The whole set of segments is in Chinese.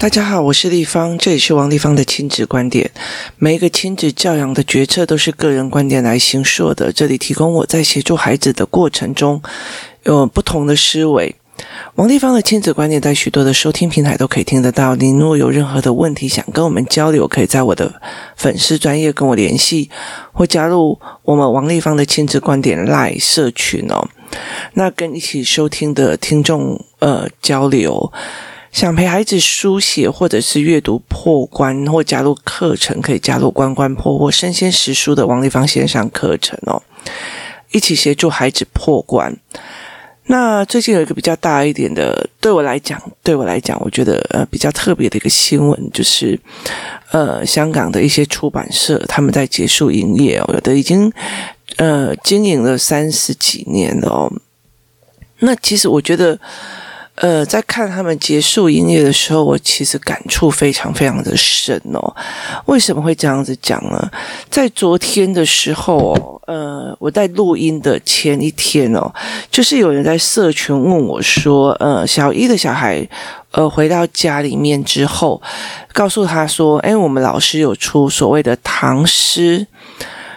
大家好，我是丽芳，这里是王立芳的亲子观点。每一个亲子教养的决策都是个人观点来行说的，这里提供我在协助孩子的过程中有不同的思维。王立芳的亲子观点在许多的收听平台都可以听得到。您如果有任何的问题想跟我们交流，可以在我的粉丝专业跟我联系，或加入我们王立芳的亲子观点赖社群哦。那跟一起收听的听众呃交流。想陪孩子书写，或者是阅读破关，或加入课程，可以加入关关破或生鲜识书的王立芳线上课程哦，一起协助孩子破关。那最近有一个比较大一点的，对我来讲，对我来讲，我觉得呃比较特别的一个新闻，就是呃香港的一些出版社他们在结束营业哦，有的已经呃经营了三十几年哦。那其实我觉得。呃，在看他们结束营业的时候，我其实感触非常非常的深哦。为什么会这样子讲呢？在昨天的时候哦，呃，我在录音的前一天哦，就是有人在社群问我说，呃，小一的小孩，呃，回到家里面之后，告诉他说，哎，我们老师有出所谓的唐诗。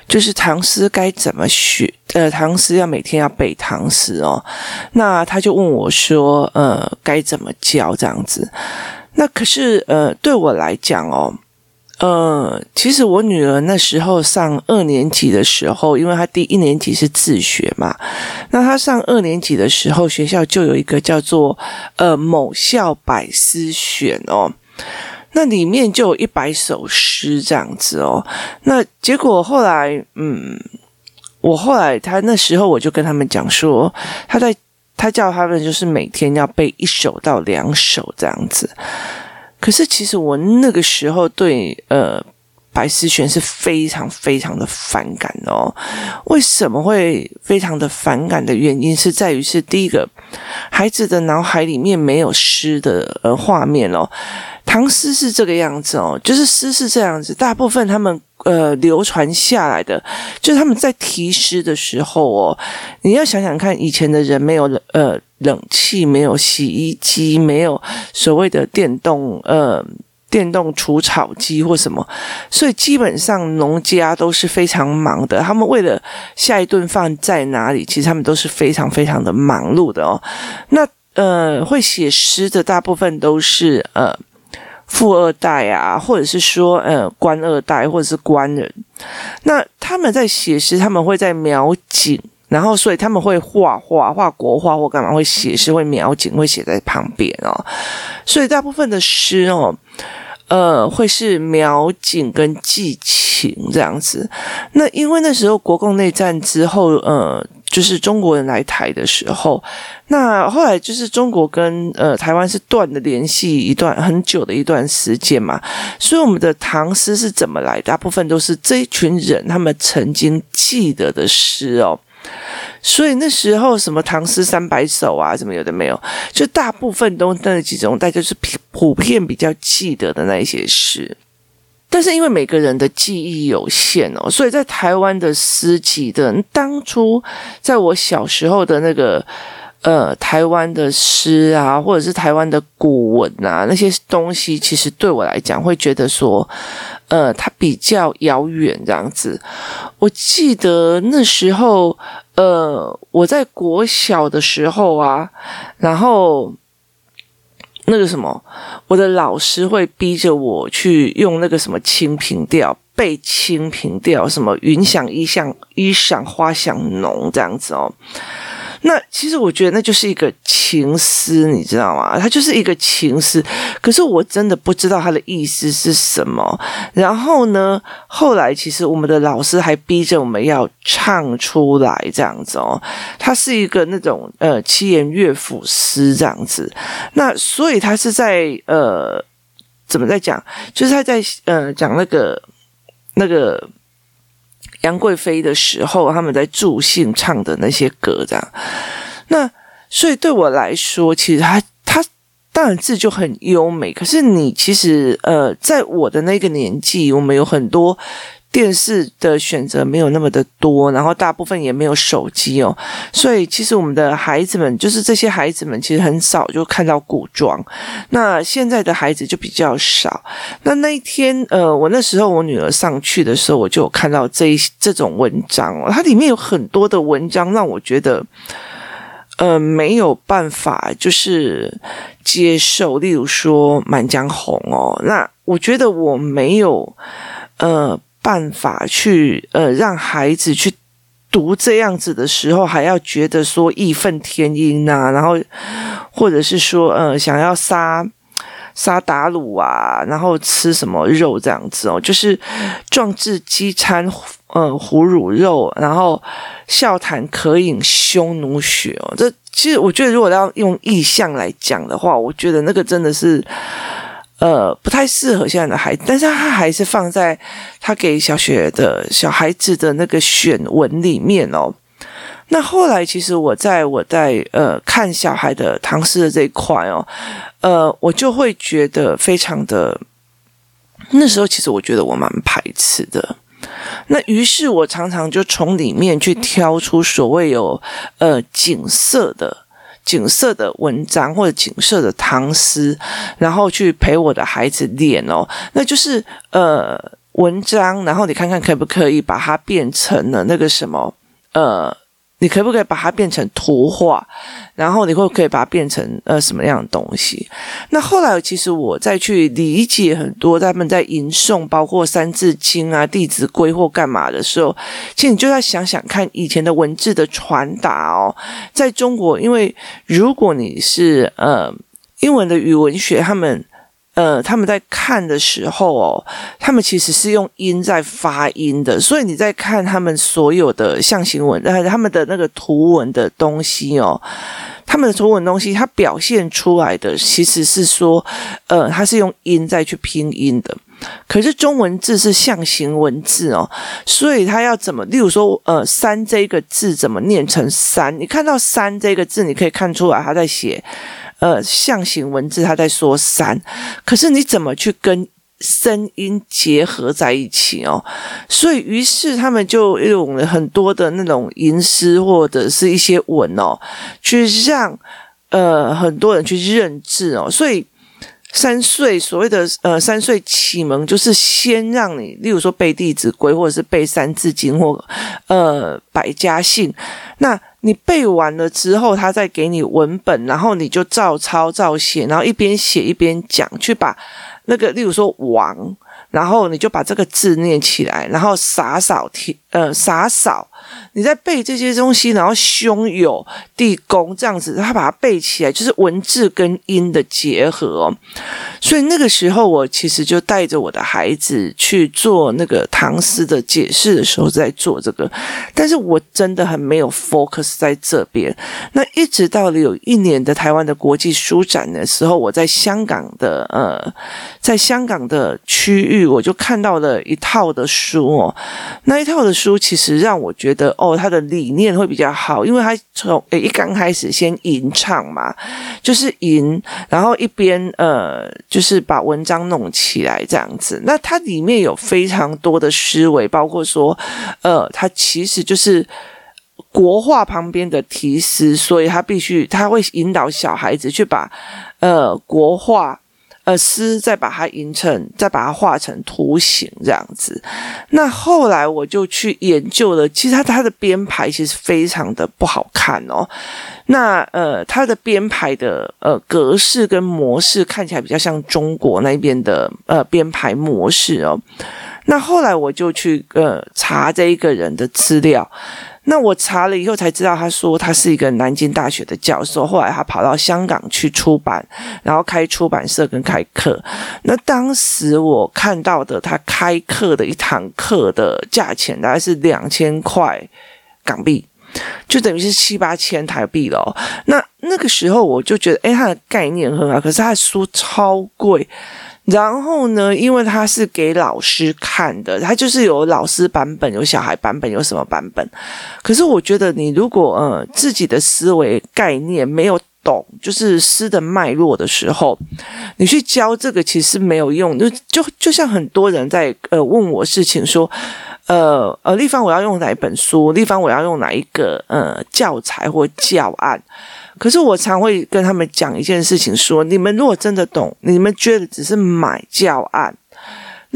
就是唐诗该怎么学？呃，唐诗要每天要背唐诗哦。那他就问我说：“呃，该怎么教这样子？”那可是呃，对我来讲哦，呃，其实我女儿那时候上二年级的时候，因为她第一年级是自学嘛，那她上二年级的时候，学校就有一个叫做呃某校百诗选哦。那里面就有一百首诗这样子哦。那结果后来，嗯，我后来他那时候我就跟他们讲说，他在他叫他们就是每天要背一首到两首这样子。可是其实我那个时候对呃白思璇是非常非常的反感哦。为什么会非常的反感的原因是在于是第一个，孩子的脑海里面没有诗的呃画面哦。唐诗是这个样子哦，就是诗是这样子，大部分他们呃流传下来的，就是他们在题诗的时候哦，你要想想看，以前的人没有呃冷气，没有洗衣机，没有所谓的电动呃电动除草机或什么，所以基本上农家都是非常忙的，他们为了下一顿饭在哪里，其实他们都是非常非常的忙碌的哦。那呃会写诗的大部分都是呃。富二代啊，或者是说，呃，官二代，或者是官人，那他们在写诗，他们会在描景，然后所以他们会画画，画国画或干嘛，会写诗，会描景，会写在旁边哦。所以大部分的诗哦，呃，会是描景跟寄情这样子。那因为那时候国共内战之后，呃。就是中国人来台的时候，那后来就是中国跟呃台湾是断了联系一段很久的一段时间嘛，所以我们的唐诗是怎么来？大部分都是这一群人他们曾经记得的诗哦，所以那时候什么唐诗三百首啊，什么有的没有，就大部分都那几种，大家就是普遍比较记得的那一些诗。但是因为每个人的记忆有限哦，所以在台湾的诗集的当初，在我小时候的那个呃台湾的诗啊，或者是台湾的古文啊，那些东西，其实对我来讲会觉得说，呃，它比较遥远这样子。我记得那时候，呃，我在国小的时候啊，然后。那个什么，我的老师会逼着我去用那个什么《清平调》背《清平调》，什么“云想衣裳衣裳花想浓”这样子哦。那其实我觉得那就是一个情诗，你知道吗？它就是一个情诗，可是我真的不知道它的意思是什么。然后呢，后来其实我们的老师还逼着我们要唱出来，这样子哦。它是一个那种呃七言乐府诗这样子。那所以他是在呃怎么在讲？就是他在呃讲那个那个。杨贵妃的时候，他们在助兴唱的那些歌，这样。那所以对我来说，其实他他当然字就很优美。可是你其实呃，在我的那个年纪，我们有很多电视的选择没有那么的多，然后大部分也没有手机哦，所以其实我们的孩子们，就是这些孩子们，其实很少就看到古装。那现在的孩子就比较少。那那一天，呃，我那时候我女儿上去的时候，我就有看到这一这种文章哦，它里面有很多的文章让我觉得，呃，没有办法就是接受。例如说《满江红》哦，那我觉得我没有，呃。办法去呃让孩子去读这样子的时候，还要觉得说义愤填膺呐，然后或者是说呃想要杀杀打卤啊，然后吃什么肉这样子哦，就是壮志饥餐呃胡虏肉，然后笑谈渴饮匈奴血哦。这其实我觉得，如果要用意象来讲的话，我觉得那个真的是。呃，不太适合现在的孩子，但是他还是放在他给小学的小孩子的那个选文里面哦。那后来，其实我在我在呃看小孩的唐诗的这一块哦，呃，我就会觉得非常的，那时候其实我觉得我蛮排斥的。那于是我常常就从里面去挑出所谓有呃景色的。景色的文章或者景色的唐诗，然后去陪我的孩子练哦，那就是呃文章，然后你看看可不可以把它变成了那个什么呃。你可不可以把它变成图画？然后你会不可以把它变成呃什么样的东西？那后来其实我再去理解很多他们在吟诵，包括《三字经》啊、《弟子规》或干嘛的时候，其实你就在想想看以前的文字的传达哦，在中国，因为如果你是呃英文的语文学，他们。呃，他们在看的时候哦，他们其实是用音在发音的，所以你在看他们所有的象形文，呃，他们的那个图文的东西哦，他们的图文东西，它表现出来的其实是说，呃，它是用音在去拼音的。可是中文字是象形文字哦，所以它要怎么？例如说，呃，三这个字怎么念成三？你看到三这个字，你可以看出来他在写。呃，象形文字，他在说三，可是你怎么去跟声音结合在一起哦？所以，于是他们就用了很多的那种吟诗或者是一些文哦，去让呃很多人去认字哦。所以。三岁所谓的呃三岁启蒙，就是先让你，例如说背《弟子规》，或者是背《三字经》或呃《百家姓》。那你背完了之后，他再给你文本，然后你就照抄照写，然后一边写一边讲，去把那个例如说王，然后你就把这个字念起来，然后洒扫天呃洒扫。你在背这些东西，然后胸有地宫这样子，他把它背起来，就是文字跟音的结合。所以那个时候，我其实就带着我的孩子去做那个唐诗的解释的时候，在做这个。但是我真的很没有 focus 在这边。那一直到了有一年的台湾的国际书展的时候，我在香港的呃，在香港的区域，我就看到了一套的书哦。那一套的书书其实让我觉得。哦，他的理念会比较好，因为他从诶一刚开始先吟唱嘛，就是吟，然后一边呃，就是把文章弄起来这样子。那它里面有非常多的思维，包括说，呃，它其实就是国画旁边的题诗，所以他必须他会引导小孩子去把呃国画。呃，诗再把它吟成，再把它画成图形这样子。那后来我就去研究了，其实它它的编排其实非常的不好看哦。那呃，它的编排的呃格式跟模式看起来比较像中国那边的呃编排模式哦。那后来我就去呃查这一个人的资料。那我查了以后才知道，他说他是一个南京大学的教授，后来他跑到香港去出版，然后开出版社跟开课。那当时我看到的他开课的一堂课的价钱大概是两千块港币，就等于是七八千台币了。那那个时候我就觉得，诶，他的概念很好，可是他的书超贵。然后呢，因为他是给老师看的，他就是有老师版本、有小孩版本、有什么版本。可是我觉得，你如果呃自己的思维概念没有懂，就是诗的脉络的时候，你去教这个其实没有用。就就就像很多人在呃问我事情说，呃呃，立方我要用哪一本书，立方我要用哪一个呃教材或教案。可是我常会跟他们讲一件事情说，你们如果真的懂，你们觉得只是买教案。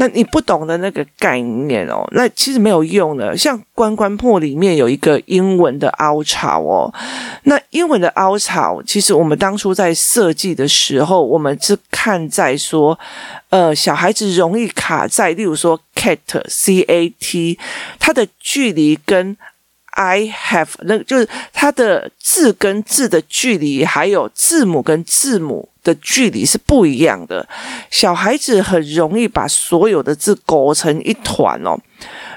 那你不懂的那个概念哦，那其实没有用的。像关关破里面有一个英文的凹槽哦，那英文的凹槽，其实我们当初在设计的时候，我们是看在说，呃，小孩子容易卡在，例如说 cat c a t，它的距离跟。I have 那就是它的字跟字的距离，还有字母跟字母的距离是不一样的。小孩子很容易把所有的字勾成一团哦。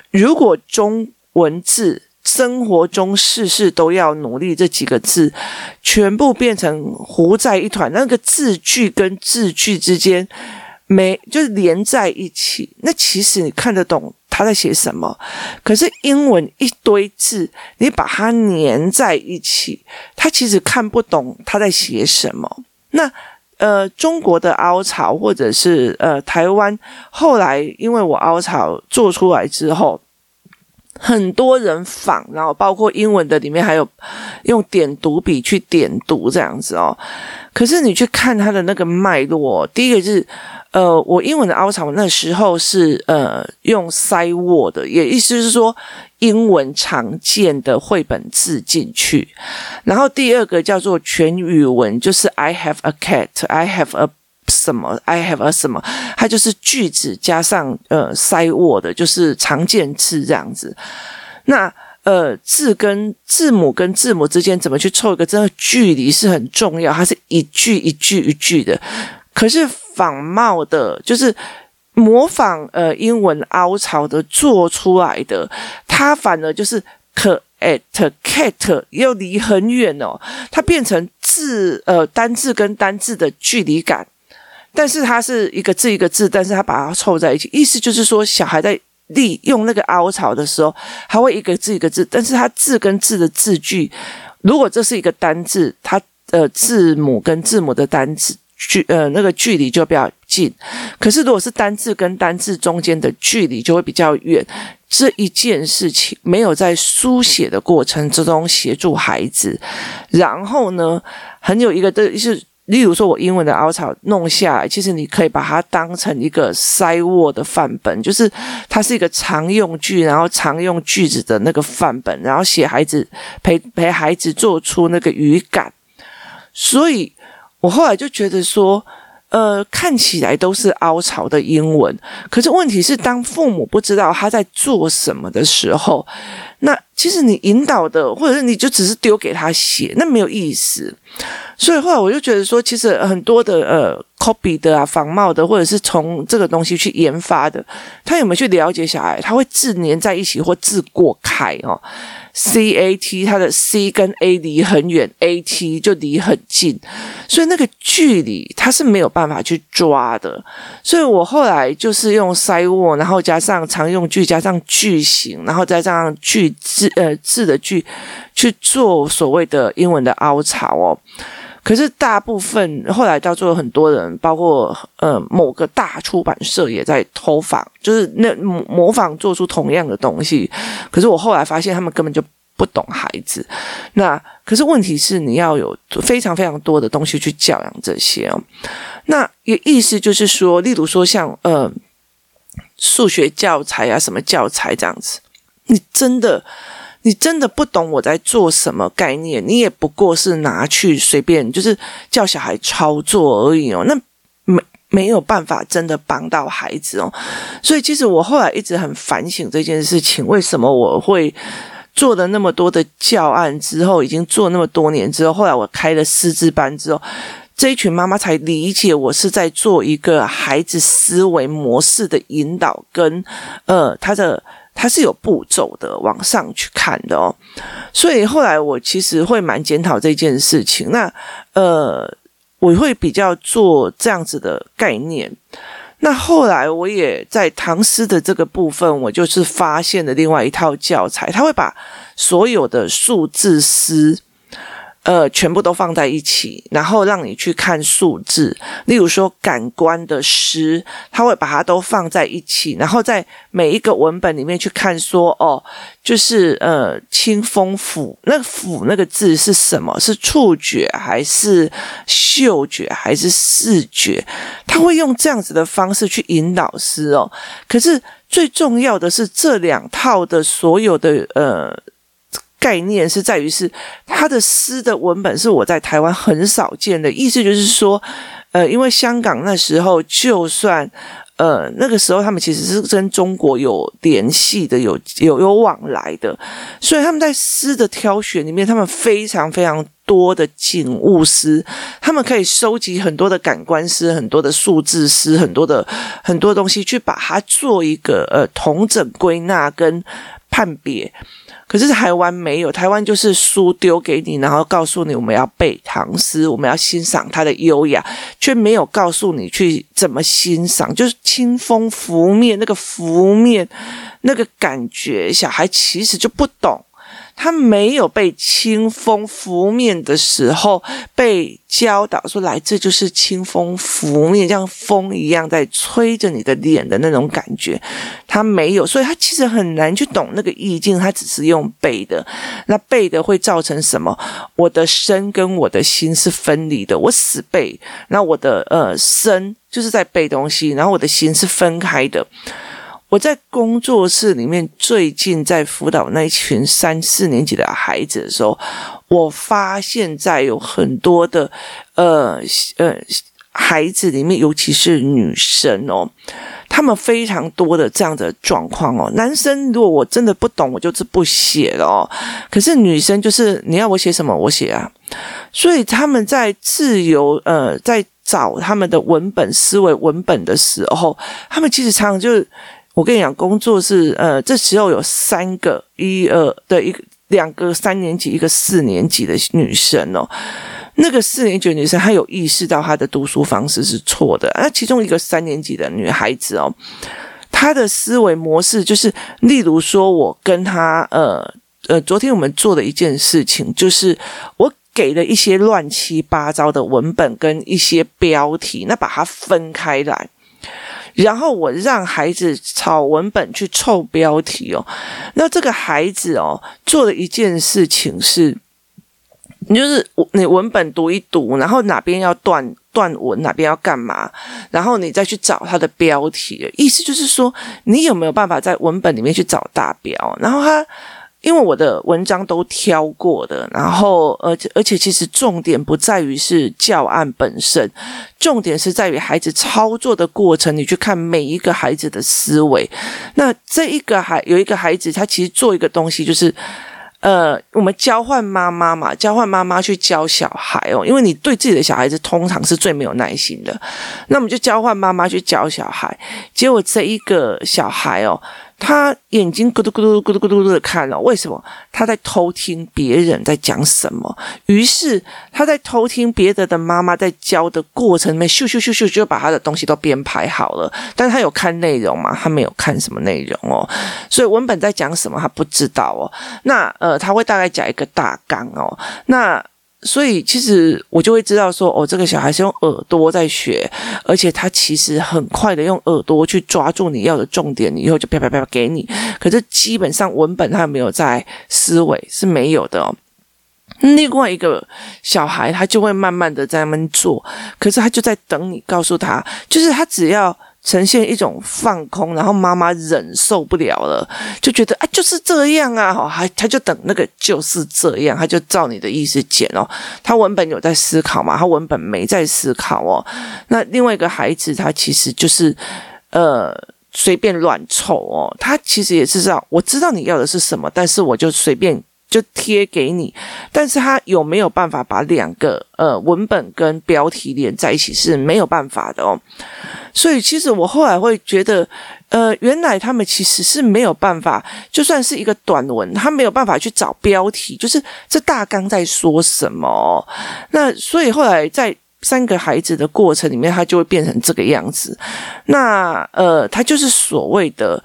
如果中文字生活中事事都要努力这几个字，全部变成糊在一团，那个字句跟字句之间没就是连在一起，那其实你看得懂。他在写什么？可是英文一堆字，你把它粘在一起，他其实看不懂他在写什么。那呃，中国的凹槽，或者是呃台湾，后来因为我凹槽做出来之后，很多人仿，然后包括英文的里面还有用点读笔去点读这样子哦。可是你去看它的那个脉络，第一个是。呃，我英文的凹槽那时候是呃用塞沃的，也意思是说英文常见的绘本字进去。然后第二个叫做全语文，就是 I have a cat，I have a 什么，I have a 什么，它就是句子加上呃塞沃的，就是常见字这样子。那呃字跟字母跟字母之间怎么去凑一个真的距离是很重要，它是一句一句一句的。可是仿冒的，就是模仿呃英文凹槽的做出来的，它反而就是 cat cat 又离很远哦，它变成字呃单字跟单字的距离感，但是它是一个字一个字，但是它把它凑在一起，意思就是说小孩在利用那个凹槽的时候，还会一个字一个字，但是它字跟字的字句，如果这是一个单字，它呃字母跟字母的单字。距呃那个距离就比较近，可是如果是单字跟单字中间的距离就会比较远。这一件事情没有在书写的过程之中协助孩子，然后呢，很有一个的是，例如说我英文的凹槽弄下来，其实你可以把它当成一个塞沃的范本，就是它是一个常用句，然后常用句子的那个范本，然后写孩子陪陪孩子做出那个语感，所以。我后来就觉得说，呃，看起来都是凹槽的英文，可是问题是，当父母不知道他在做什么的时候，那其实你引导的，或者是你就只是丢给他写，那没有意思。所以后来我就觉得说，其实很多的呃 copy 的啊、仿冒的，或者是从这个东西去研发的，他有没有去了解小孩？他会字粘在一起或字过开哦。C A T，它的 C 跟 A 离很远，A T 就离很近，所以那个距离它是没有办法去抓的。所以我后来就是用塞沃，然后加上常用句，加上句型，然后再加上句字呃字的句去做所谓的英文的凹槽哦。可是大部分后来到最后，很多人，包括呃某个大出版社也在偷仿，就是那模模仿做出同样的东西。可是我后来发现，他们根本就不懂孩子。那可是问题是，你要有非常非常多的东西去教养这些哦。那也意思就是说，例如说像呃数学教材啊，什么教材这样子，你真的。你真的不懂我在做什么概念，你也不过是拿去随便就是叫小孩操作而已哦，那没没有办法真的帮到孩子哦，所以其实我后来一直很反省这件事情，为什么我会做了那么多的教案之后，已经做那么多年之后，后来我开了师资班之后，这一群妈妈才理解我是在做一个孩子思维模式的引导跟呃他的。它是有步骤的，往上去看的哦。所以后来我其实会蛮检讨这件事情。那呃，我会比较做这样子的概念。那后来我也在唐诗的这个部分，我就是发现了另外一套教材，他会把所有的数字诗，呃，全部都放在一起，然后让你去看数字。例如说，感官的诗，他会把它都放在一起，然后在每一个文本里面去看说，哦，就是呃，清风抚，那个抚那个字是什么？是触觉还是嗅觉还是视觉？他会用这样子的方式去引导诗哦。可是最重要的是这两套的所有的呃。概念是在于是他的诗的文本是我在台湾很少见的，意思就是说，呃，因为香港那时候就算呃那个时候他们其实是跟中国有联系的，有有有往来的，所以他们在诗的挑选里面，他们非常非常多的景物诗，他们可以收集很多的感官诗，很多的数字诗，很多的很多东西去把它做一个呃统整归纳跟判别。可是台湾没有，台湾就是书丢给你，然后告诉你我们要背唐诗，我们要欣赏它的优雅，却没有告诉你去怎么欣赏，就是清风拂面那个拂面那个感觉，小孩其实就不懂。他没有被清风拂面的时候被教导说，来，这就是清风拂面，像风一样在吹着你的脸的那种感觉。他没有，所以他其实很难去懂那个意境。他只是用背的，那背的会造成什么？我的身跟我的心是分离的。我死背，那我的呃身就是在背东西，然后我的心是分开的。我在工作室里面，最近在辅导那一群三四年级的孩子的时候，我发现，在有很多的呃呃孩子里面，尤其是女生哦，他们非常多的这样的状况哦。男生如果我真的不懂，我就是不写了哦。可是女生就是你要我写什么，我写啊。所以他们在自由呃在找他们的文本思维文本的时候，他们其实常常就。我跟你讲，工作是呃，这时候有三个一二的一个两个三年级，一个四年级的女生哦。那个四年级的女生，她有意识到她的读书方式是错的。那其中一个三年级的女孩子哦，她的思维模式就是，例如说，我跟她呃呃，昨天我们做的一件事情，就是我给了一些乱七八糟的文本跟一些标题，那把它分开来。然后我让孩子抄文本去凑标题哦，那这个孩子哦做的一件事情是，你就是你文本读一读，然后哪边要断断文，哪边要干嘛，然后你再去找他的标题，意思就是说你有没有办法在文本里面去找大标，然后他。因为我的文章都挑过的，然后而且而且其实重点不在于是教案本身，重点是在于孩子操作的过程。你去看每一个孩子的思维，那这一个孩有一个孩子，他其实做一个东西，就是呃，我们交换妈妈嘛，交换妈妈去教小孩哦，因为你对自己的小孩子通常是最没有耐心的，那我们就交换妈妈去教小孩，结果这一个小孩哦。他眼睛咕嘟咕嘟咕嘟咕嘟的看了，为什么？他在偷听别人在讲什么。于是他在偷听别的的妈妈在教的过程里面，咻咻咻咻就把他的东西都编排好了。但是他有看内容吗？他没有看什么内容哦。所以文本在讲什么，他不知道哦。那呃，他会大概讲一个大纲哦。那。所以其实我就会知道说，哦，这个小孩是用耳朵在学，而且他其实很快的用耳朵去抓住你要的重点，以后就啪啪啪啪给你。可是基本上文本他没有在思维是没有的哦。另外一个小孩他就会慢慢的在那边做，可是他就在等你告诉他，就是他只要。呈现一种放空，然后妈妈忍受不了了，就觉得啊，就是这样啊，哈，还他就等那个就是这样，他就照你的意思剪哦。他文本有在思考嘛？他文本没在思考哦。那另外一个孩子，他其实就是呃随便乱凑哦。他其实也是知道，我知道你要的是什么，但是我就随便。就贴给你，但是他有没有办法把两个呃文本跟标题连在一起是没有办法的哦。所以其实我后来会觉得，呃，原来他们其实是没有办法，就算是一个短文，他没有办法去找标题，就是这大纲在说什么。那所以后来在三个孩子的过程里面，他就会变成这个样子。那呃，他就是所谓的。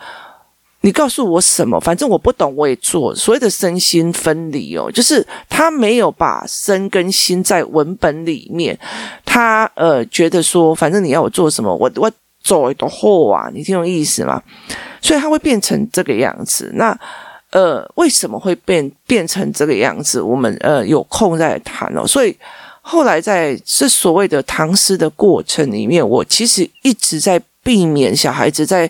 你告诉我什么，反正我不懂，我也做。所谓的身心分离哦，就是他没有把身跟心在文本里面，他呃觉得说，反正你要我做什么，我我走的后啊，你听懂意思吗？所以他会变成这个样子。那呃，为什么会变变成这个样子？我们呃有空再谈哦。所以后来在这所谓的唐诗的过程里面，我其实一直在避免小孩子在。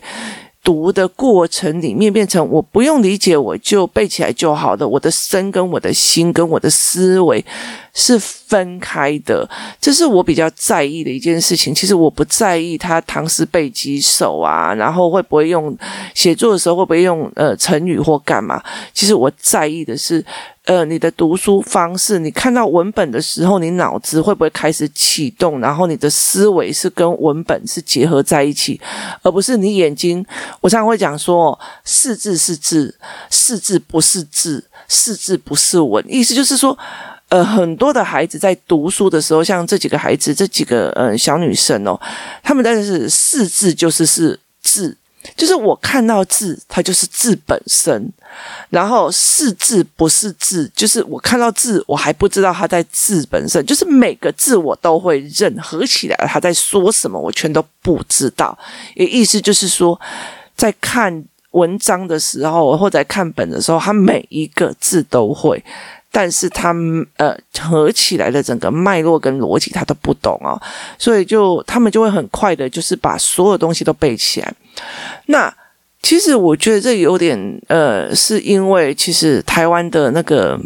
读的过程里面变成我不用理解，我就背起来就好的。我的身跟我的心跟我的思维是分开的，这是我比较在意的一件事情。其实我不在意他唐诗背几首啊，然后会不会用写作的时候会不会用呃成语或干嘛。其实我在意的是。呃，你的读书方式，你看到文本的时候，你脑子会不会开始启动？然后你的思维是跟文本是结合在一起，而不是你眼睛。我常常会讲说，识字是字，识字不是字，识字不是文。意思就是说，呃，很多的孩子在读书的时候，像这几个孩子，这几个呃小女生哦，他们但是四字就是是字。就是我看到字，它就是字本身，然后是字不是字，就是我看到字，我还不知道它在字本身，就是每个字我都会认，合起来他在说什么，我全都不知道。也意思就是说，在看文章的时候，或者看本的时候，他每一个字都会。但是他呃合起来的整个脉络跟逻辑他都不懂哦，所以就他们就会很快的，就是把所有东西都背起来。那其实我觉得这有点呃，是因为其实台湾的那个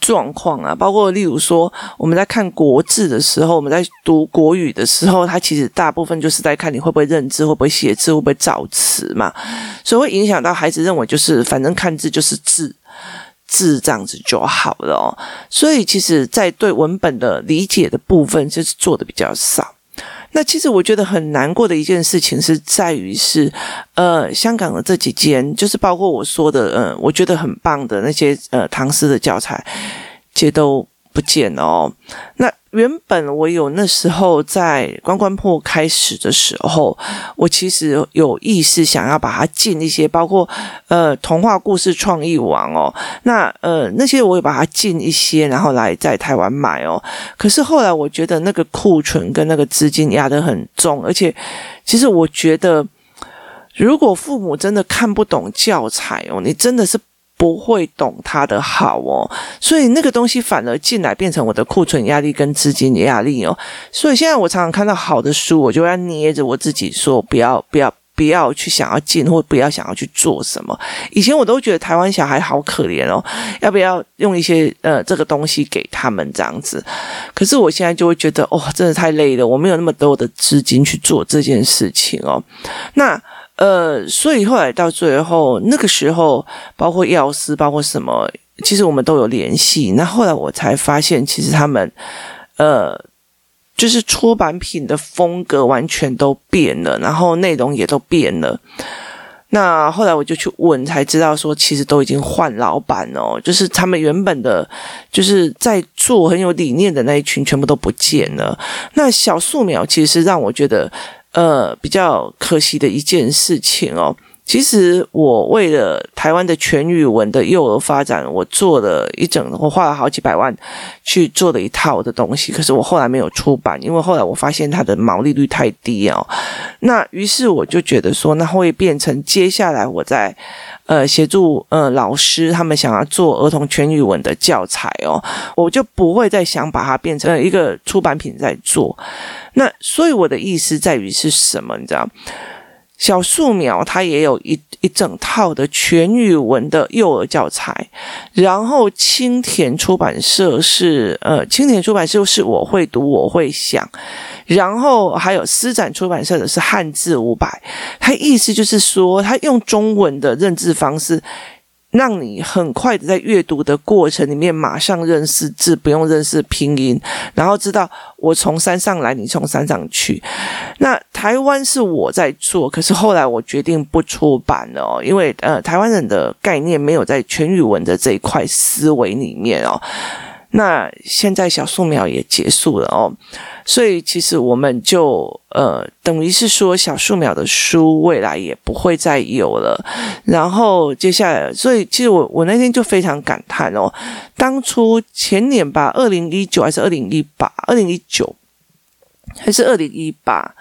状况啊，包括例如说我们在看国字的时候，我们在读国语的时候，它其实大部分就是在看你会不会认字，会不会写字，会不会造词嘛，所以会影响到孩子认为就是反正看字就是字。字这样子就好了哦，所以其实，在对文本的理解的部分，就是做的比较少。那其实我觉得很难过的一件事情是在于是，呃，香港的这几间，就是包括我说的，嗯、呃，我觉得很棒的那些呃唐诗的教材，其实都不见了哦。那原本我有那时候在关关破开始的时候，我其实有意识想要把它进一些，包括呃童话故事创意网哦，那呃那些我也把它进一些，然后来在台湾买哦。可是后来我觉得那个库存跟那个资金压得很重，而且其实我觉得，如果父母真的看不懂教材哦，你真的是。不会懂他的好哦，所以那个东西反而进来变成我的库存压力跟资金的压力哦。所以现在我常常看到好的书，我就要捏着我自己说不要不要不要去想要进或不要想要去做什么。以前我都觉得台湾小孩好可怜哦，要不要用一些呃这个东西给他们这样子？可是我现在就会觉得哦，真的太累了，我没有那么多的资金去做这件事情哦。那。呃，所以后来到最后那个时候，包括药师，包括什么，其实我们都有联系。那后来我才发现，其实他们，呃，就是出版品的风格完全都变了，然后内容也都变了。那后来我就去问，才知道说，其实都已经换老板哦，就是他们原本的，就是在做很有理念的那一群，全部都不见了。那小素描其实让我觉得。呃，比较可惜的一件事情哦。其实我为了台湾的全语文的幼儿发展，我做了一整，我花了好几百万去做了一套的东西。可是我后来没有出版，因为后来我发现它的毛利率太低哦。那于是我就觉得说，那会变成接下来我在呃协助呃老师他们想要做儿童全语文的教材哦，我就不会再想把它变成一个出版品在做。那所以我的意思在于是什么？你知道？小树苗，它也有一一整套的全语文的幼儿教材，然后青田出版社是呃，青田出版社是我会读我会想，然后还有施展出版社的是汉字五百，它意思就是说，它用中文的认字方式。让你很快的在阅读的过程里面马上认识字，不用认识拼音，然后知道我从山上来，你从山上去。那台湾是我在做，可是后来我决定不出版了，因为呃，台湾人的概念没有在全语文的这一块思维里面哦。那现在小树苗也结束了哦，所以其实我们就呃，等于是说小树苗的书未来也不会再有了。然后接下来，所以其实我我那天就非常感叹哦，当初前年吧，二零一九还是二零一八，二零一九还是二零一八。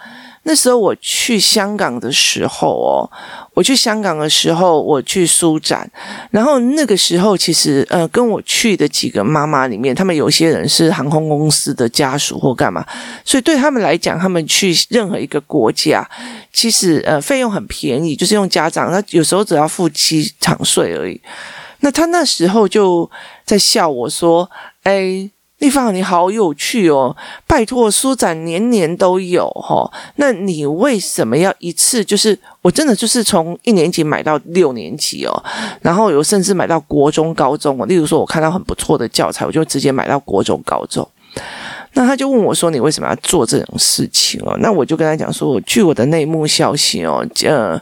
那时候我去香港的时候哦，我去香港的时候，我去书展，然后那个时候其实呃，跟我去的几个妈妈里面，他们有些人是航空公司的家属或干嘛，所以对他们来讲，他们去任何一个国家，其实呃费用很便宜，就是用家长，那有时候只要付机场税而已。那他那时候就在笑我说：“哎。”丽芳，你好有趣哦！拜托，书展年年都有哦，那你为什么要一次？就是我真的就是从一年级买到六年级哦，然后有甚至买到国中、高中哦。例如说，我看到很不错的教材，我就直接买到国中、高中。那他就问我说：“你为什么要做这种事情哦？”那我就跟他讲说：“据我的内幕消息哦，呃。”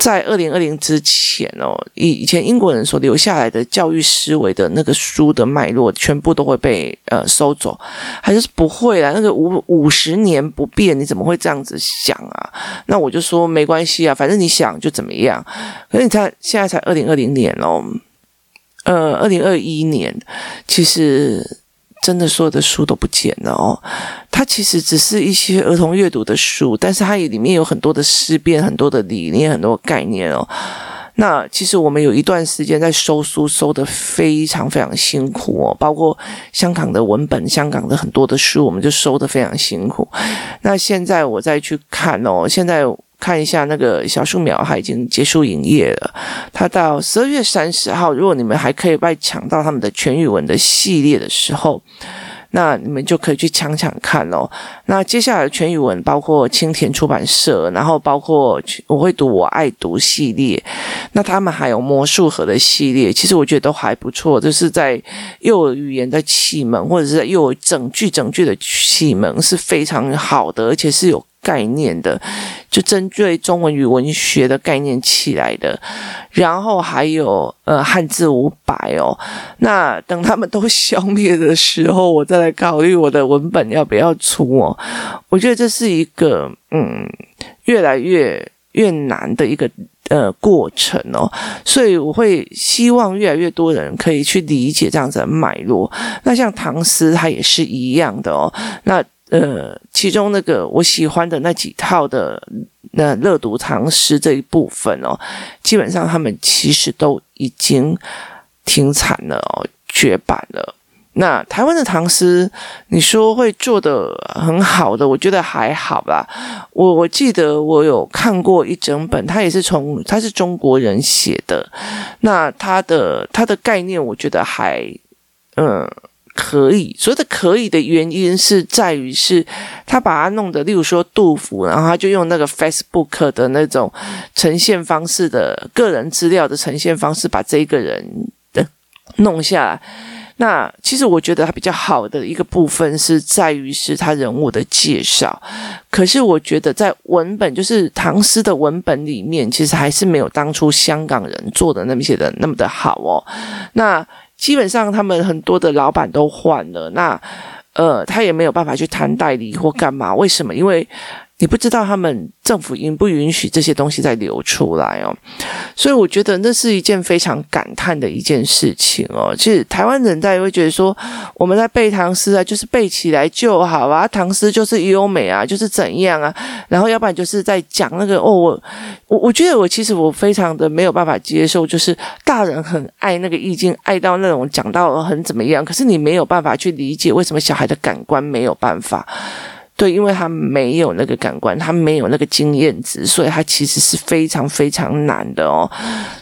在二零二零之前哦，以以前英国人所留下来的教育思维的那个书的脉络，全部都会被呃收走，还是不会啦？那个五五十年不变，你怎么会这样子想啊？那我就说没关系啊，反正你想就怎么样。可是你看现在才二零二零年哦，呃，二零二一年，其实。真的所有的书都不见了哦，它其实只是一些儿童阅读的书，但是它里面有很多的思辨、很多的理念、很多概念哦。那其实我们有一段时间在收书，收得非常非常辛苦哦，包括香港的文本、香港的很多的书，我们就收得非常辛苦。那现在我再去看哦，现在。看一下那个小树苗，它已经结束营业了。它到十二月三十号，如果你们还可以再抢到他们的全语文的系列的时候，那你们就可以去抢抢看哦。那接下来全语文包括青田出版社，然后包括我会读我爱读系列，那他们还有魔术盒的系列，其实我觉得都还不错。就是在幼儿语言的启蒙，或者是在幼儿整句整句的启蒙是非常好的，而且是有。概念的，就针对中文语文学的概念起来的，然后还有呃汉字五百哦。那等他们都消灭的时候，我再来考虑我的文本要不要出哦。我觉得这是一个嗯越来越越难的一个呃过程哦，所以我会希望越来越多人可以去理解这样子的脉络。那像唐诗，它也是一样的哦。那呃，其中那个我喜欢的那几套的那乐读唐诗这一部分哦，基本上他们其实都已经停产了哦，绝版了。那台湾的唐诗，你说会做得很好的，我觉得还好吧。我我记得我有看过一整本，他也是从他是中国人写的，那他的他的概念，我觉得还嗯。可以，所谓的可以的原因是在于是，他把它弄得，例如说杜甫，然后他就用那个 Facebook 的那种呈现方式的个人资料的呈现方式，把这一个人的弄下来。那其实我觉得他比较好的一个部分是在于是他人物的介绍，可是我觉得在文本，就是唐诗的文本里面，其实还是没有当初香港人做的那么些的那么的好哦。那。基本上他们很多的老板都换了，那呃，他也没有办法去谈代理或干嘛？为什么？因为你不知道他们政府允不允许这些东西再流出来哦，所以我觉得那是一件非常感叹的一件事情哦。其实台湾人大家会觉得说，我们在背唐诗啊，就是背起来就好啊，唐诗就是优美啊，就是怎样啊，然后要不然就是在讲那个哦，我我我觉得我其实我非常的没有办法接受，就是大人很爱那个意境，爱到那种讲到很怎么样，可是你没有办法去理解为什么小孩的感官没有办法。对，因为他没有那个感官，他没有那个经验值，所以他其实是非常非常难的哦。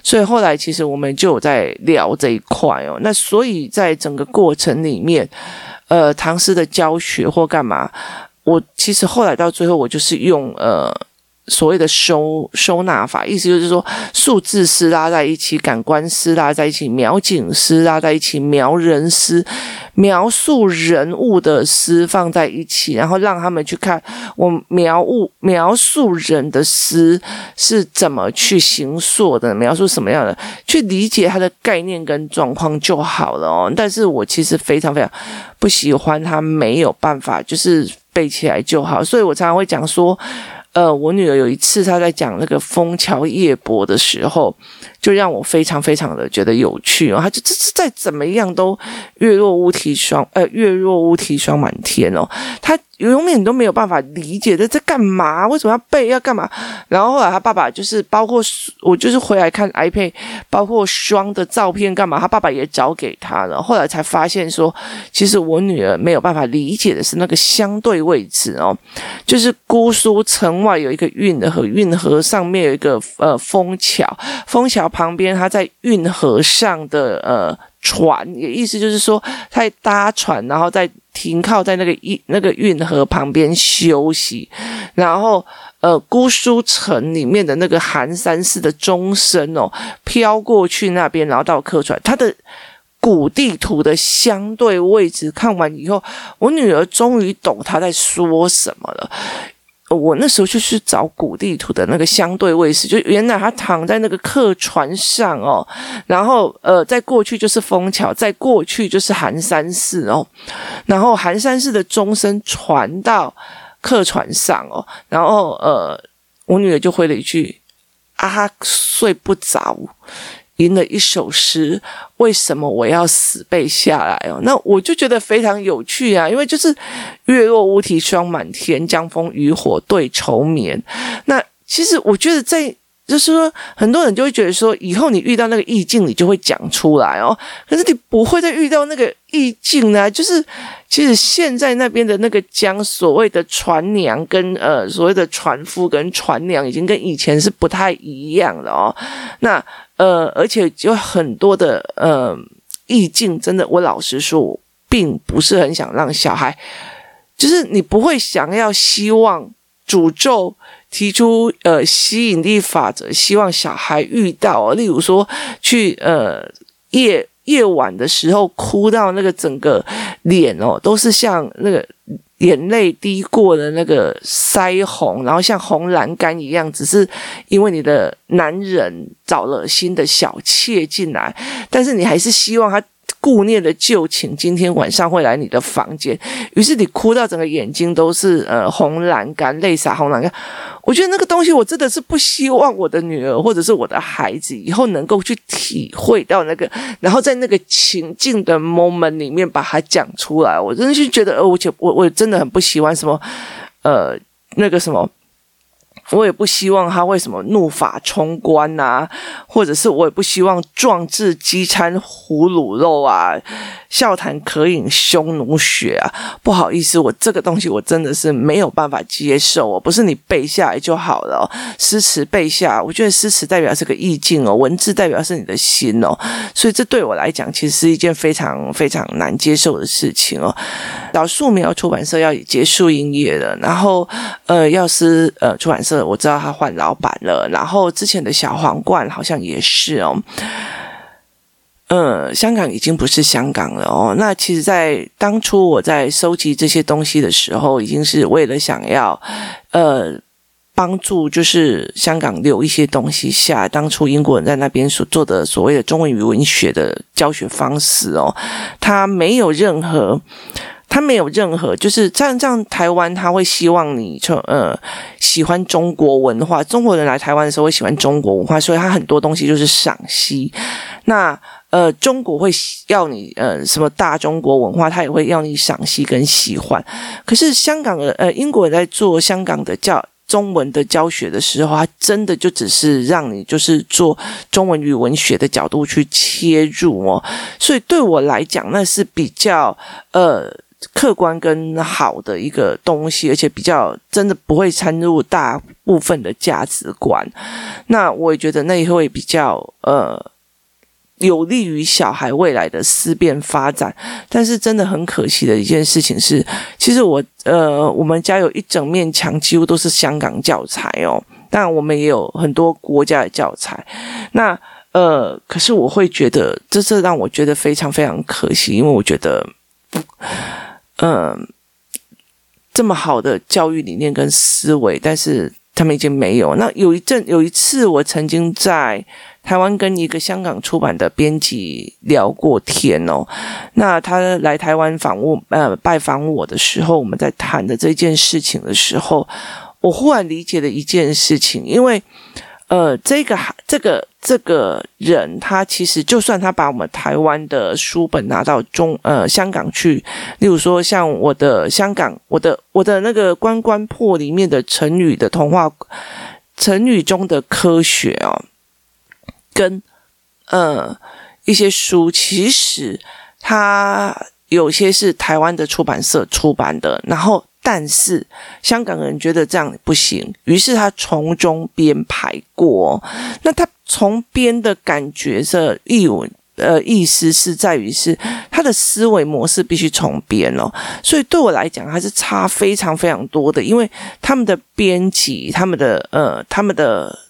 所以后来其实我们就有在聊这一块哦。那所以在整个过程里面，呃，唐诗的教学或干嘛，我其实后来到最后，我就是用呃所谓的收收纳法，意思就是说，数字诗拉在一起，感官诗拉在一起，描景诗拉在一起，描人诗，描述人物的诗放在一起，然后让他们去看我描物描述人的诗是怎么去形塑的，描述什么样的，去理解它的概念跟状况就好了哦。但是我其实非常非常不喜欢他没有办法，就是背起来就好，所以我常常会讲说。呃，我女儿有一次她在讲那个《枫桥夜泊》的时候，就让我非常非常的觉得有趣哦。她就这是再怎么样都月落乌啼霜，呃，月落乌啼霜满天哦。她。永远都没有办法理解这在干嘛？为什么要背？要干嘛？然后后来他爸爸就是包括我，就是回来看 iPad，包括霜的照片干嘛？他爸爸也找给他了。后来才发现说，其实我女儿没有办法理解的是那个相对位置哦，就是姑苏城外有一个运河，运河上面有一个呃枫桥，枫桥旁边他在运河上的呃船，也意思就是说他搭船，然后在。停靠在那个运那个运河旁边休息，然后呃，姑苏城里面的那个寒山寺的钟声哦，飘过去那边，然后到客船，它的古地图的相对位置看完以后，我女儿终于懂她在说什么了。我那时候就去找古地图的那个相对位置，就原来他躺在那个客船上哦，然后呃，在过去就是枫桥，在过去就是寒山寺哦，然后寒山寺的钟声传到客船上哦，然后呃，我女儿就回了一句：“啊，睡不着。”吟了一首诗，为什么我要死背下来哦？那我就觉得非常有趣啊，因为就是月落乌啼霜满天，江枫渔火对愁眠。那其实我觉得在。就是说，很多人就会觉得说，以后你遇到那个意境，你就会讲出来哦。可是你不会再遇到那个意境呢？就是其实现在那边的那个江，所谓的船娘跟呃所谓的船夫跟船娘，已经跟以前是不太一样了哦。那呃，而且就很多的呃意境，真的，我老实说，我并不是很想让小孩，就是你不会想要希望诅咒。提出呃吸引力法则，希望小孩遇到，例如说去呃夜夜晚的时候哭到那个整个脸哦，都是像那个眼泪滴过的那个腮红，然后像红栏杆一样，只是因为你的男人找了新的小妾进来，但是你还是希望他。顾念的旧情，今天晚上会来你的房间，于是你哭到整个眼睛都是呃红蓝干，泪洒红蓝干。我觉得那个东西，我真的是不希望我的女儿或者是我的孩子以后能够去体会到那个，然后在那个情境的 moment 里面把它讲出来。我真的是觉得，而且我我真的很不喜欢什么呃那个什么。我也不希望他为什么怒发冲冠呐、或者是我也不希望壮志饥餐胡虏肉啊，笑谈渴饮匈奴血啊。不好意思，我这个东西我真的是没有办法接受哦。不是你背下来就好了，诗词背下，我觉得诗词代表是个意境哦，文字代表是你的心哦，所以这对我来讲其实是一件非常非常难接受的事情哦。老树苗出版社要结束营业了，然后呃，药师呃出版社。我知道他换老板了，然后之前的小皇冠好像也是哦。嗯，香港已经不是香港了哦。那其实，在当初我在收集这些东西的时候，已经是为了想要呃帮助，就是香港留一些东西下。当初英国人在那边所做的所谓的中文语文学的教学方式哦，他没有任何。他没有任何，就是这样这样。台湾他会希望你从呃喜欢中国文化，中国人来台湾的时候会喜欢中国文化，所以他很多东西就是赏析。那呃，中国会要你呃什么大中国文化，他也会要你赏析跟喜欢。可是香港的呃英国人在做香港的教中文的教学的时候，他真的就只是让你就是做中文语文学的角度去切入哦。所以对我来讲，那是比较呃。客观跟好的一个东西，而且比较真的不会掺入大部分的价值观。那我也觉得那也会比较呃有利于小孩未来的思辨发展。但是真的很可惜的一件事情是，其实我呃我们家有一整面墙几乎都是香港教材哦。当然我们也有很多国家的教材。那呃，可是我会觉得，这是让我觉得非常非常可惜，因为我觉得，呃，这么好的教育理念跟思维，但是他们已经没有。那有一阵有一次，我曾经在台湾跟一个香港出版的编辑聊过天哦。那他来台湾访问呃拜访我的时候，我们在谈的这件事情的时候，我忽然理解了一件事情，因为。呃，这个这个这个人，他其实就算他把我们台湾的书本拿到中呃香港去，例如说像我的香港，我的我的那个关关破里面的成语的童话，成语中的科学哦，跟呃一些书，其实它有些是台湾的出版社出版的，然后。但是香港人觉得这样不行，于是他从中编排过。那他从编的感觉是意文，呃，意思是在于是他的思维模式必须重编哦。所以对我来讲，还是差非常非常多的，因为他们的编辑，他们的呃，他们的。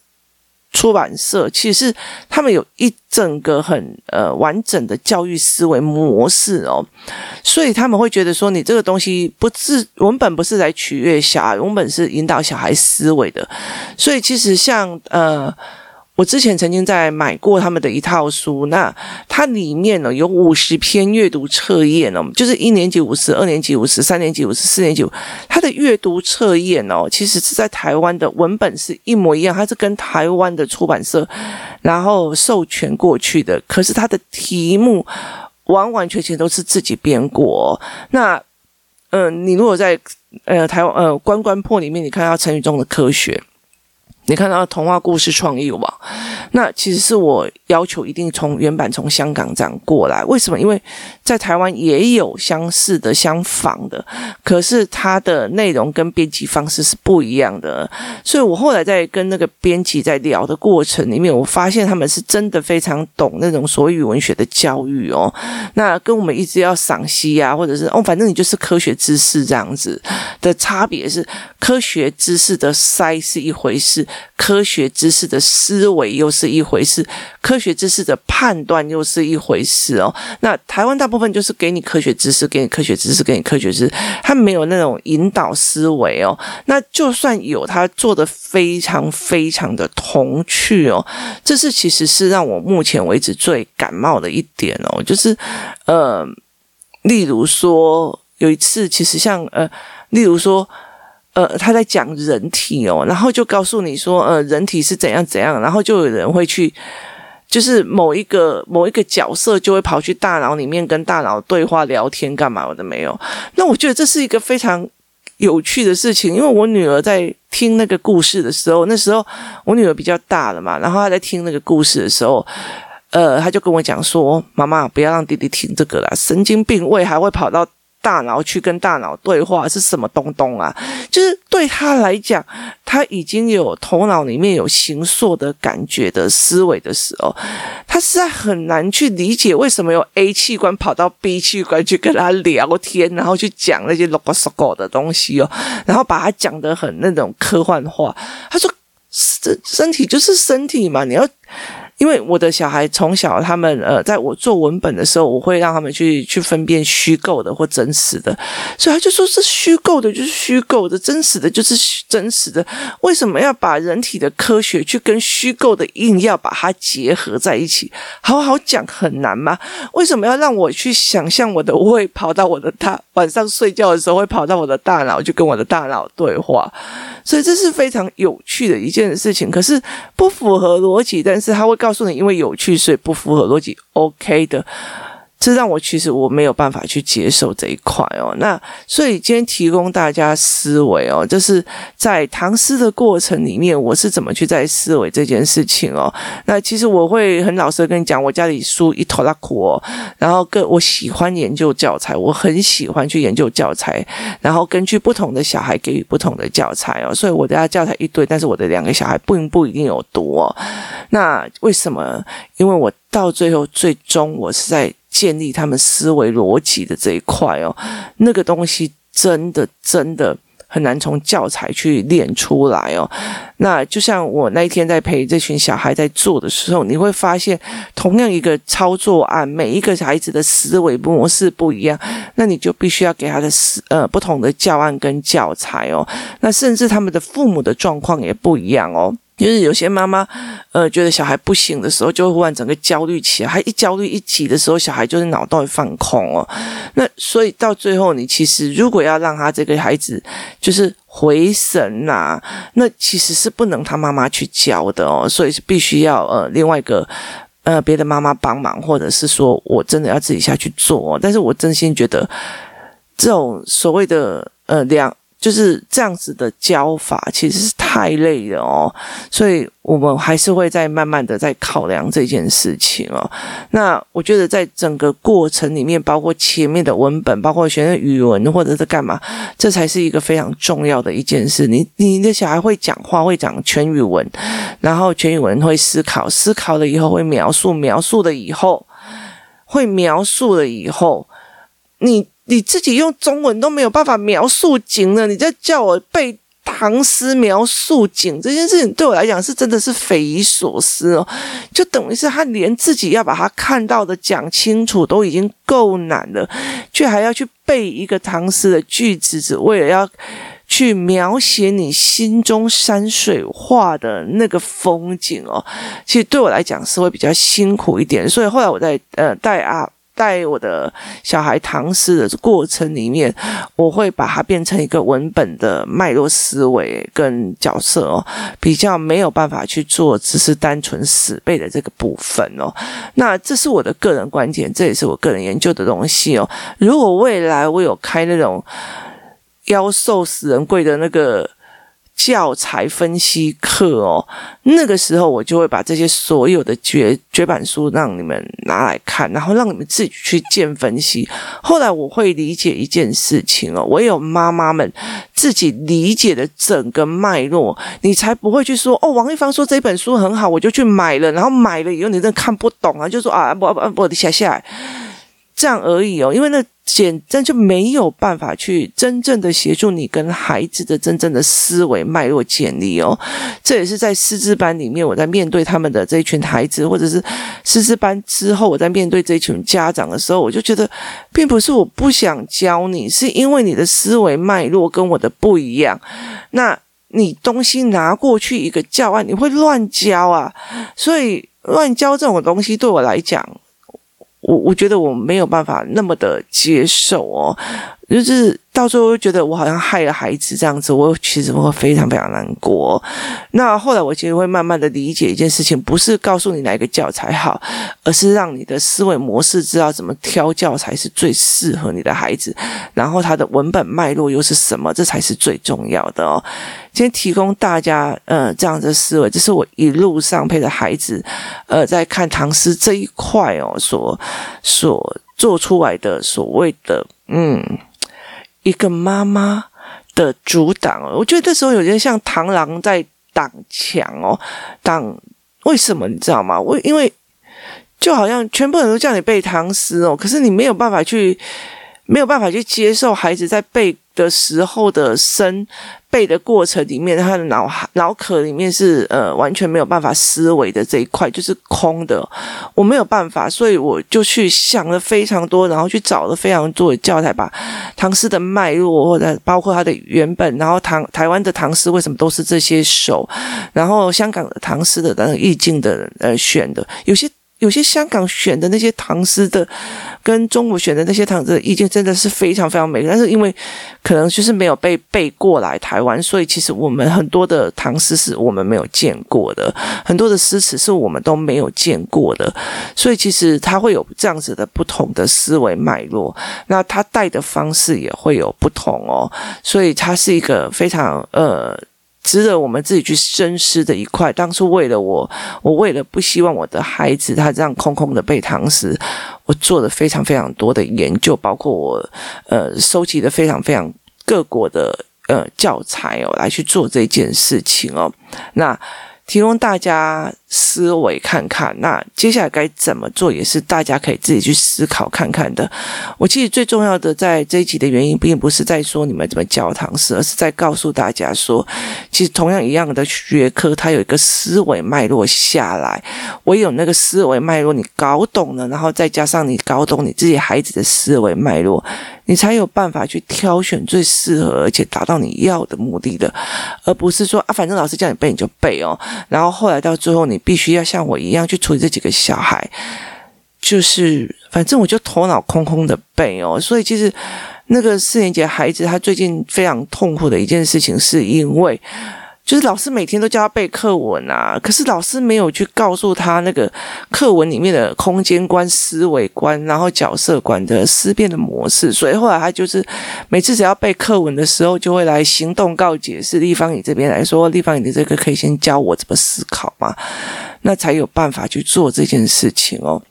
出版社其实他们有一整个很呃完整的教育思维模式哦，所以他们会觉得说，你这个东西不是文本，不是来取悦小孩，文本是引导小孩思维的，所以其实像呃。我之前曾经在买过他们的一套书，那它里面呢有五十篇阅读测验哦，就是一年级五十，二年级五十，三年级五十，四年级，它的阅读测验哦，其实是在台湾的文本是一模一样，它是跟台湾的出版社然后授权过去的，可是它的题目完完全全都是自己编过。那嗯、你如果在呃台湾呃关关破里面，你看到成语中的科学。你看到童话故事创意网，那其实是我要求一定从原版从香港这样过来。为什么？因为在台湾也有相似的、相仿的，可是它的内容跟编辑方式是不一样的。所以我后来在跟那个编辑在聊的过程里面，我发现他们是真的非常懂那种所谓语文学的教育哦。那跟我们一直要赏析啊，或者是哦，反正你就是科学知识这样子的差别是，科学知识的筛是一回事。科学知识的思维又是一回事，科学知识的判断又是一回事哦。那台湾大部分就是给你科学知识，给你科学知识，给你科学知识，他没有那种引导思维哦。那就算有，他做得非常非常的童趣哦。这是其实是让我目前为止最感冒的一点哦，就是呃，例如说有一次，其实像呃，例如说。呃，他在讲人体哦，然后就告诉你说，呃，人体是怎样怎样，然后就有人会去，就是某一个某一个角色就会跑去大脑里面跟大脑对话聊天干嘛的没有？那我觉得这是一个非常有趣的事情，因为我女儿在听那个故事的时候，那时候我女儿比较大了嘛，然后她在听那个故事的时候，呃，她就跟我讲说：“妈妈，不要让弟弟听这个啦，神经病胃还会跑到。”大脑去跟大脑对话是什么东东啊？就是对他来讲，他已经有头脑里面有形塑的感觉的思维的时候，他实在很难去理解为什么有 A 器官跑到 B 器官去跟他聊天，然后去讲那些 logo logo 的东西哦，然后把它讲得很那种科幻化。他说：“身身体就是身体嘛，你要。”因为我的小孩从小，他们呃，在我做文本的时候，我会让他们去去分辨虚构的或真实的，所以他就说是虚构的，就是虚构的；真实的，就是真实的。为什么要把人体的科学去跟虚构的硬要把它结合在一起？好好讲很难吗？为什么要让我去想象我的胃跑到我的大晚上睡觉的时候会跑到我的大脑，就跟我的大脑对话？所以这是非常有趣的一件事情，可是不符合逻辑，但是他会告。告诉你，因为有趣，所以不符合逻辑，OK 的。这让我其实我没有办法去接受这一块哦。那所以今天提供大家思维哦，就是在唐诗的过程里面，我是怎么去在思维这件事情哦。那其实我会很老实的跟你讲，我家里书一拖拉库哦，然后跟我喜欢研究教材，我很喜欢去研究教材，然后根据不同的小孩给予不同的教材哦。所以我的家教材一堆，但是我的两个小孩并不一定有读哦。那为什么？因为我到最后最终我是在。建立他们思维逻辑的这一块哦，那个东西真的真的很难从教材去练出来哦。那就像我那一天在陪这群小孩在做的时候，你会发现，同样一个操作案，每一个孩子的思维模式不一样，那你就必须要给他的思呃不同的教案跟教材哦。那甚至他们的父母的状况也不一样哦。就是有些妈妈，呃，觉得小孩不行的时候，就会忽然整个焦虑起来。还一焦虑一急的时候，小孩就是脑袋会放空哦。那所以到最后，你其实如果要让他这个孩子就是回神呐、啊，那其实是不能他妈妈去教的哦。所以是必须要呃另外一个呃别的妈妈帮忙，或者是说我真的要自己下去做哦。但是我真心觉得这种所谓的呃两。就是这样子的教法，其实是太累了哦，所以我们还是会再慢慢的在考量这件事情哦。那我觉得在整个过程里面，包括前面的文本，包括学的语文或者是干嘛，这才是一个非常重要的一件事。你你的小孩会讲话，会讲全语文，然后全语文会思考，思考了以后会描述，描述了以后会描述了以后，你。你自己用中文都没有办法描述景了，你在叫我背唐诗描述景这件事情，对我来讲是真的是匪夷所思哦。就等于是他连自己要把他看到的讲清楚都已经够难了，却还要去背一个唐诗的句子，只为了要去描写你心中山水画的那个风景哦。其实对我来讲是会比较辛苦一点，所以后来我在呃带啊。带我的小孩唐诗的过程里面，我会把它变成一个文本的脉络思维跟角色哦，比较没有办法去做只是单纯死背的这个部分哦。那这是我的个人观点，这也是我个人研究的东西哦。如果未来我有开那种妖兽死人贵的那个。教材分析课哦，那个时候我就会把这些所有的绝绝版书让你们拿来看，然后让你们自己去见分析。后来我会理解一件事情哦，唯有妈妈们自己理解的整个脉络，你才不会去说哦，王一芳说这本书很好，我就去买了，然后买了以后你真的看不懂啊，就说啊，不不不，下下来这样而已哦，因为那。简单就没有办法去真正的协助你跟孩子的真正的思维脉络建立哦，这也是在师资班里面，我在面对他们的这一群孩子，或者是师资班之后，我在面对这群家长的时候，我就觉得，并不是我不想教你，是因为你的思维脉络跟我的不一样，那你东西拿过去一个教案，你会乱教啊，所以乱教这种东西对我来讲。我我觉得我没有办法那么的接受哦，就是到最后觉得我好像害了孩子这样子，我其实会非常非常难过。那后来我其实会慢慢的理解一件事情，不是告诉你哪一个教材好，而是让你的思维模式知道怎么挑教材是最适合你的孩子，然后他的文本脉络又是什么，这才是最重要的哦。先提供大家呃这样的思维，这是我一路上陪着孩子呃在看唐诗这一块哦所所做出来的所谓的嗯一个妈妈的阻挡，我觉得这时候有点像螳螂在挡墙哦，挡为什么你知道吗？我因为就好像全部人都叫你背唐诗哦，可是你没有办法去没有办法去接受孩子在背的时候的生。背的过程里面，他的脑脑壳里面是呃完全没有办法思维的这一块就是空的，我没有办法，所以我就去想了非常多，然后去找了非常多的教材，把唐诗的脉络或者包括它的原本，然后唐台湾的唐诗为什么都是这些首，然后香港的唐诗的那个意境的呃选的有些。有些香港选的那些唐诗的，跟中国选的那些唐诗的意境真的是非常非常美，但是因为可能就是没有被背过来台湾，所以其实我们很多的唐诗是我们没有见过的，很多的诗词是我们都没有见过的，所以其实它会有这样子的不同的思维脉络，那它带的方式也会有不同哦，所以它是一个非常呃。值得我们自己去深思的一块。当初为了我，我为了不希望我的孩子他这样空空的背唐诗，我做了非常非常多的研究，包括我呃收集的非常非常各国的呃教材哦，来去做这件事情哦。那提供大家思维看看，那接下来该怎么做，也是大家可以自己去思考看看的。我其实最重要的在这一集的原因，并不是在说你们怎么教唐诗，而是在告诉大家说，其实同样一样的学科，它有一个思维脉络下来。唯有那个思维脉络你搞懂了，然后再加上你搞懂你自己孩子的思维脉络。你才有办法去挑选最适合而且达到你要的目的的，而不是说啊，反正老师叫你背你就背哦。然后后来到最后，你必须要像我一样去处理这几个小孩，就是反正我就头脑空空的背哦。所以其实那个四年级孩子他最近非常痛苦的一件事情，是因为。就是老师每天都叫他背课文啊，可是老师没有去告诉他那个课文里面的空间观、思维观，然后角色观的思辨的模式，所以后来他就是每次只要背课文的时候，就会来行动告解释立方，你这边来说，立方，你的这个可以先教我怎么思考嘛，那才有办法去做这件事情哦。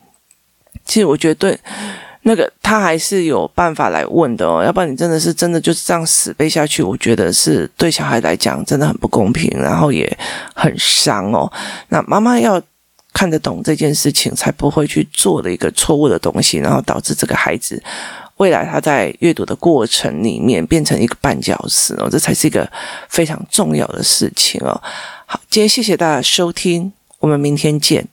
其实我觉得对。那个他还是有办法来问的哦，要不然你真的是真的就是这样死背下去，我觉得是对小孩来讲真的很不公平，然后也很伤哦。那妈妈要看得懂这件事情，才不会去做的一个错误的东西，然后导致这个孩子未来他在阅读的过程里面变成一个绊脚石哦，这才是一个非常重要的事情哦。好，今天谢谢大家收听，我们明天见。